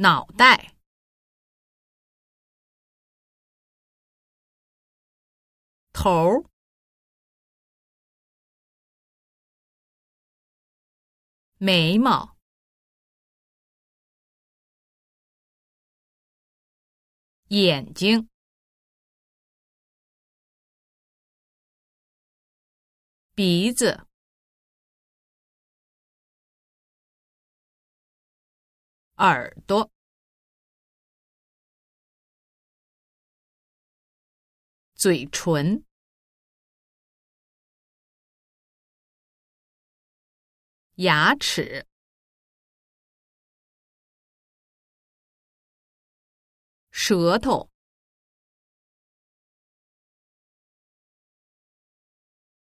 脑袋、头、眉毛、眼睛、鼻子。耳朵、嘴唇、牙齿、舌头、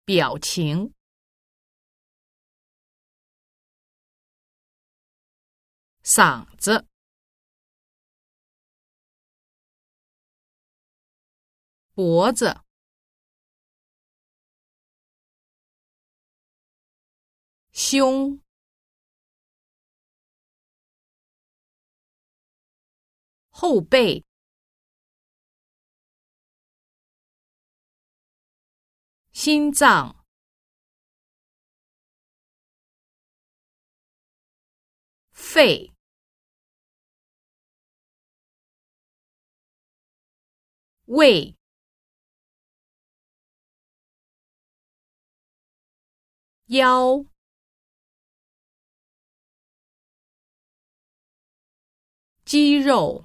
表情。嗓子、脖子、胸、后背、心脏。肺、胃、腰、肌肉、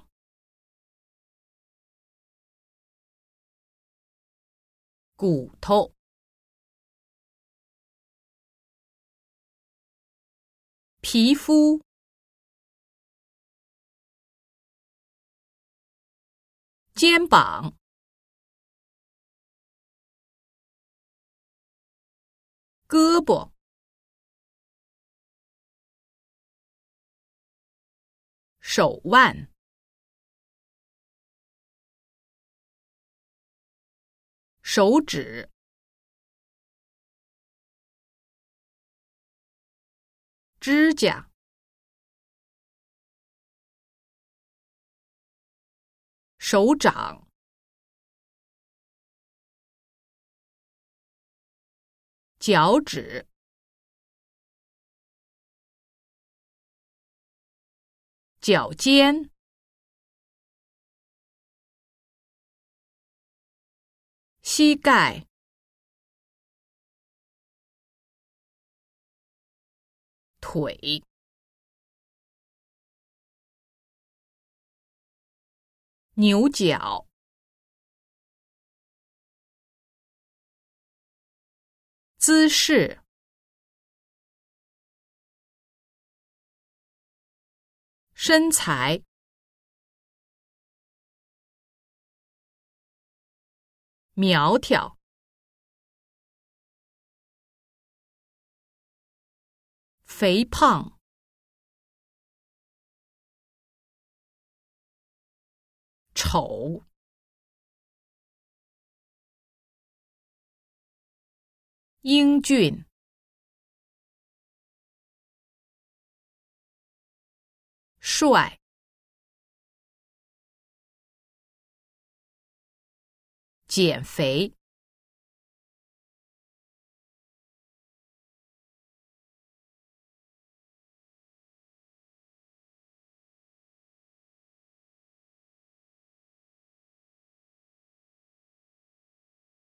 骨头、皮肤。肩膀、胳膊、手腕、手指、指甲。手掌、脚趾、脚尖、膝盖、腿。牛角、姿势、身材、苗条、肥胖。丑，英俊，帅，减肥。